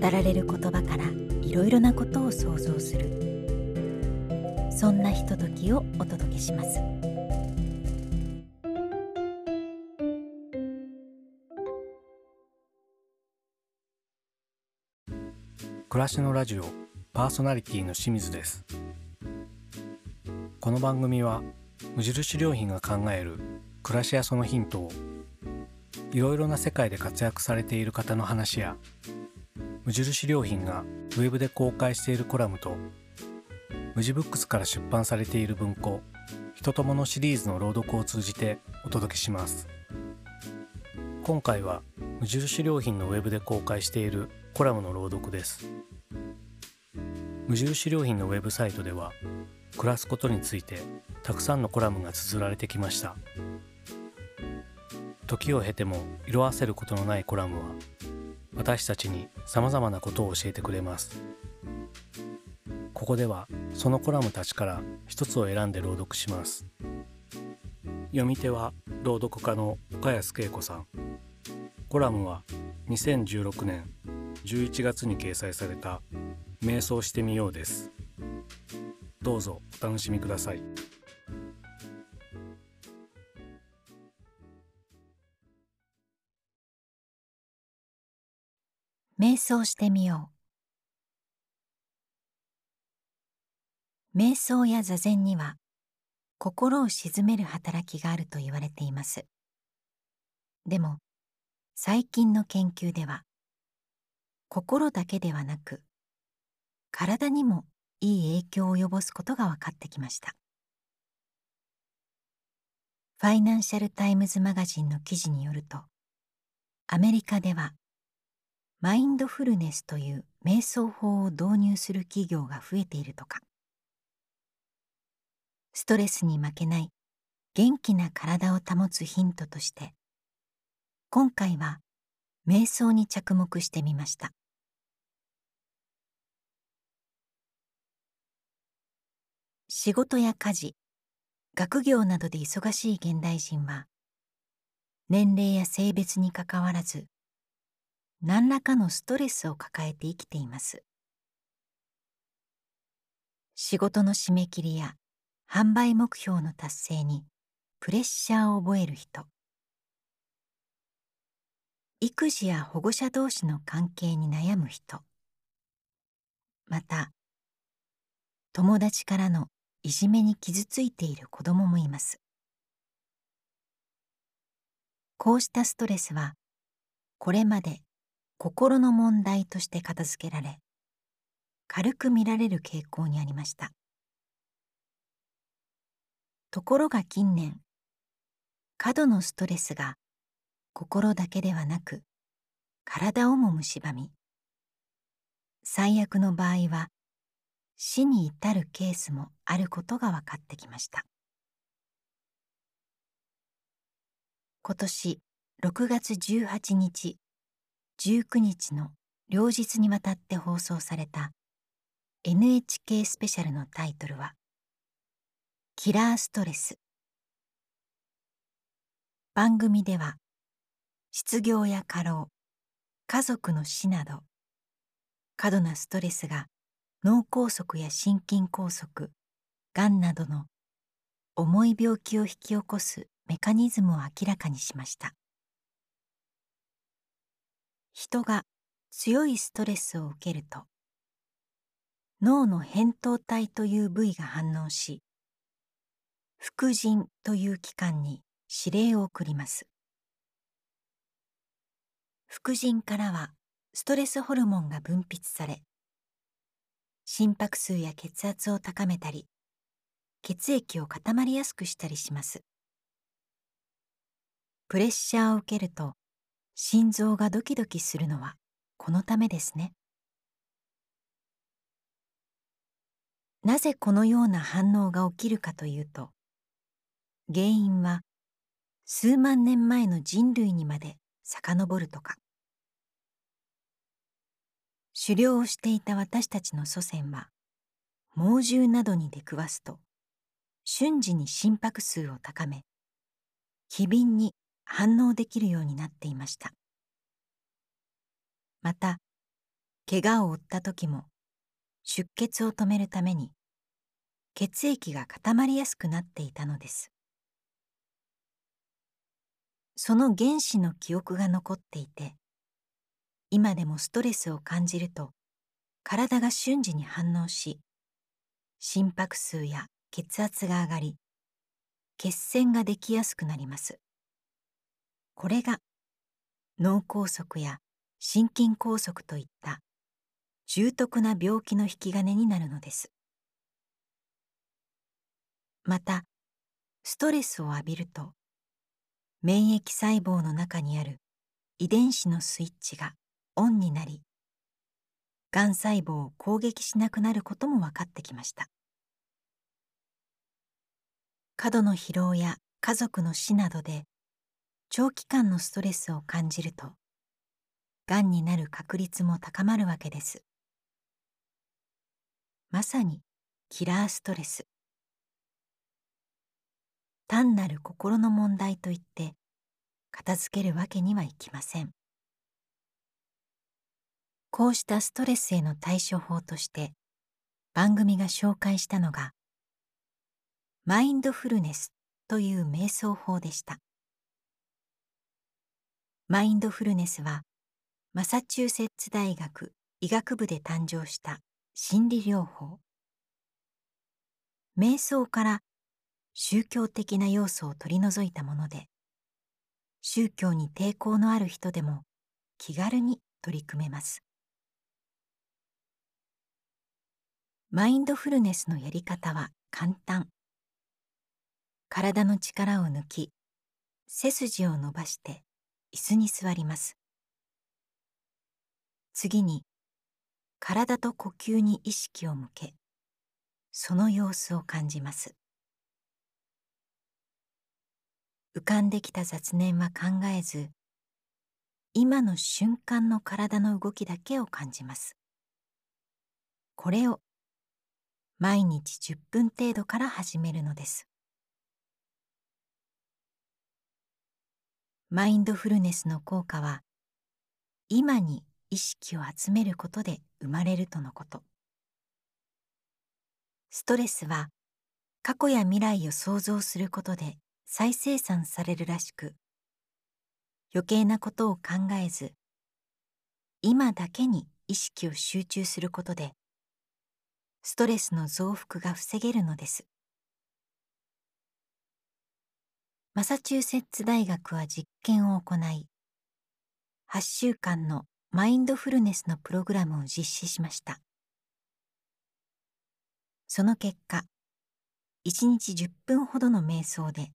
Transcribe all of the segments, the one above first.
語られる言葉からいろいろなことを想像する。そんなひとときをお届けします。暮らしのラジオパーソナリティの清水です。この番組は無印良品が考える暮らしやそのヒントをいろいろな世界で活躍されている方の話や無印良品がウェブで公開しているコラムと無地ブックスから出版されている文庫「人ともの」シリーズの朗読を通じてお届けします。今回は無印良品のウェブで公開しているコラムの朗読です。無印良品のウェブサイトでは暮らすことについてたくさんのコラムが綴られてきました。時を経ても色あせることのないコラムは私たちにさまざまなことを教えてくれます。ここではそのコラムたちから一つを選んで朗読します。読み手は朗読家の岡安恵子さん。コラムは2016年11月に掲載された「瞑想してみよう」です。どうぞお楽しみください。瞑想してみよう。瞑想や座禅には心を鎮める働きがあると言われています。でも最近の研究では心だけではなく体にもいい影響を及ぼすことが分かってきました。ファイナンシャル・タイムズ・マガジンの記事によるとアメリカではマインドフルネスという瞑想法を導入する企業が増えているとか。ストレスに負けない元気な体を保つヒントとして今回は瞑想に着目してみました。仕事や家事学業などで忙しい現代人は年齢や性別にかかわらず何らかのストレスを抱えて生きています。仕事の締め切りや販売目標の達成にプレッシャーを覚える人。育児や保護者同士の関係に悩む人。また友達からのいじめに傷ついている子どももいます。こうしたストレスはこれまで心の問題として片付けられ軽く見られる傾向にありました。ところが近年過度のストレスが心だけではなく体をも蝕み最悪の場合は死に至るケースもあることが分かってきました。今年6月18日19日の両日にわたって放送された NHK スペシャルのタイトルは「キラーストレス」番組では失業や過労家族の死など過度なストレスが脳梗塞や心筋梗塞がんなどの重い病気を引き起こすメカニズムを明らかにしました。人が強いストレスを受けると脳の扁桃体という部位が反応し副腎という器官に指令を送ります。副腎からはストレスホルモンが分泌され心拍数や血圧を高めたり血液を固まりやすくしたりします。プレッシャーを受けると心臓がドキドキするのはこのためですね。なぜこのような反応が起きるかというと原因は数万年前の人類にまで遡るとか。狩猟をしていた私たちの祖先は猛獣などに出くわすと瞬時に心拍数を高め機敏に反応できるようになっていました。また怪我を負った時も出血を止めるために血液が固まりやすくなっていたのです。その原子の記憶が残っていて今でもストレスを感じると体が瞬時に反応し心拍数や血圧が上がり血栓ができやすくなります。これが脳梗塞や心筋梗塞といった重篤な病気の引き金になるのです。またストレスを浴びると免疫細胞の中にある遺伝子のスイッチがオンになりがん細胞を攻撃しなくなることも分かってきました。過度の疲労や家族の死などで長期間のストレスを感じるとがんになる確率も高まるわけです。まさにキラーストレス。単なる心の問題といって片付けるわけにはいきません。こうしたストレスへの対処法として番組が紹介したのがマインドフルネスという瞑想法でした。マインドフルネスはマサチューセッツ大学医学部で誕生した心理療法。瞑想から宗教的な要素を取り除いたもので宗教に抵抗のある人でも気軽に取り組めます。マインドフルネスのやり方は簡単。体の力を抜き背筋を伸ばして椅子に座ります。次に体と呼吸に意識を向けその様子を感じます。浮かんできた雑念は考えず今の瞬間の体の動きだけを感じます。これを毎日10分程度から始めるのです。マインドフルネスの効果は今に意識を集めることで生まれるとのこと。ストレスは過去や未来を想像することで再生産されるらしく余計なことを考えず今だけに意識を集中することでストレスの増幅が防げるのです。マサチューセッツ大学は実験を行い8週間のマインドフルネスのプログラムを実施しました。その結果1日10分ほどの瞑想で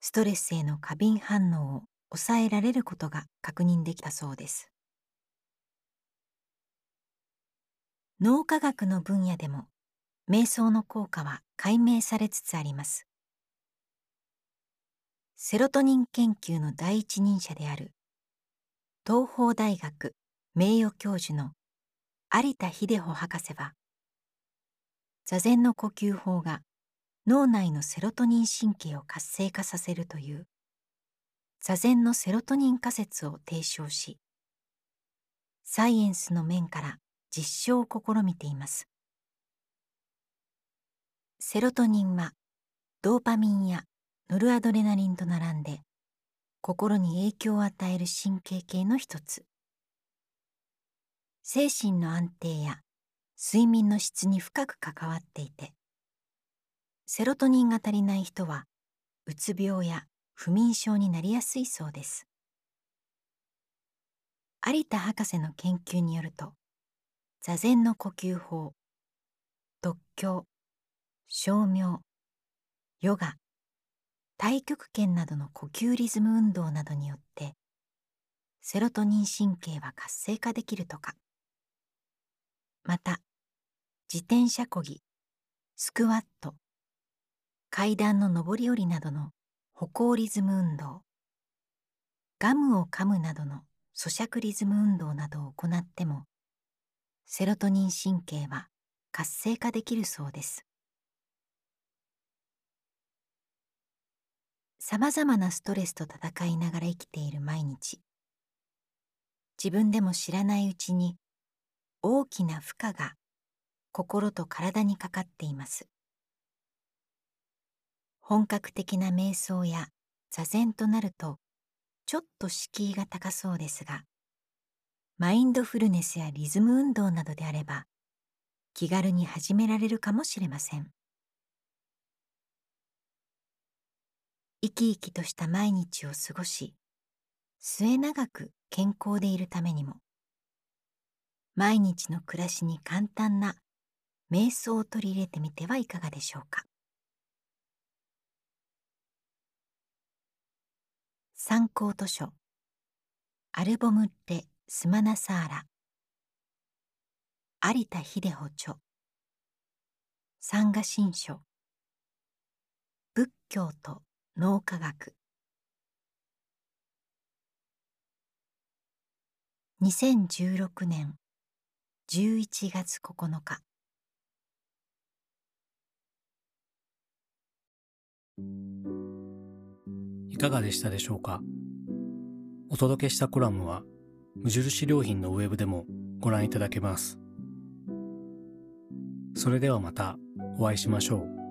ストレスへの過敏反応を抑えられることが確認できたそうです。脳科学の分野でも瞑想の効果は解明されつつあります。セロトニン研究の第一人者である東邦大学名誉教授の有田秀穂博士は座禅の呼吸法が脳内のセロトニン神経を活性化させるという座禅のセロトニン仮説を提唱しサイエンスの面から実証を試みています。セロトニンはドーパミンやノルアドレナリンと並んで心に影響を与える神経系の一つ。精神の安定や睡眠の質に深く関わっていてセロトニンが足りない人はうつ病や不眠症になりやすいそうです。有田博士の研究によると座禅の呼吸法独協照明ヨガ太極拳などの呼吸リズム運動などによってセロトニン神経は活性化できるとか。また自転車こぎスクワット階段の上り下りなどの歩行リズム運動ガムを噛むなどの咀嚼リズム運動などを行ってもセロトニン神経は活性化できるそうです。さまざまなストレスと戦いながら生きている毎日。自分でも知らないうちに大きな負荷が心と体にかかっています。本格的な瞑想や座禅となるとちょっと敷居が高そうですがマインドフルネスやリズム運動などであれば気軽に始められるかもしれません。生き生きとした毎日を過ごし末永く健康でいるためにも毎日の暮らしに簡単な瞑想を取り入れてみてはいかがでしょうか。参考図書アルボムレ・スマナサーラ有田秀穂著。三河新書仏教と脳科学2016年11月9日いかがでしたでしょうか？お届けしたコラムは無印良品のウェブでもご覧いただけます。それではまたお会いしましょう。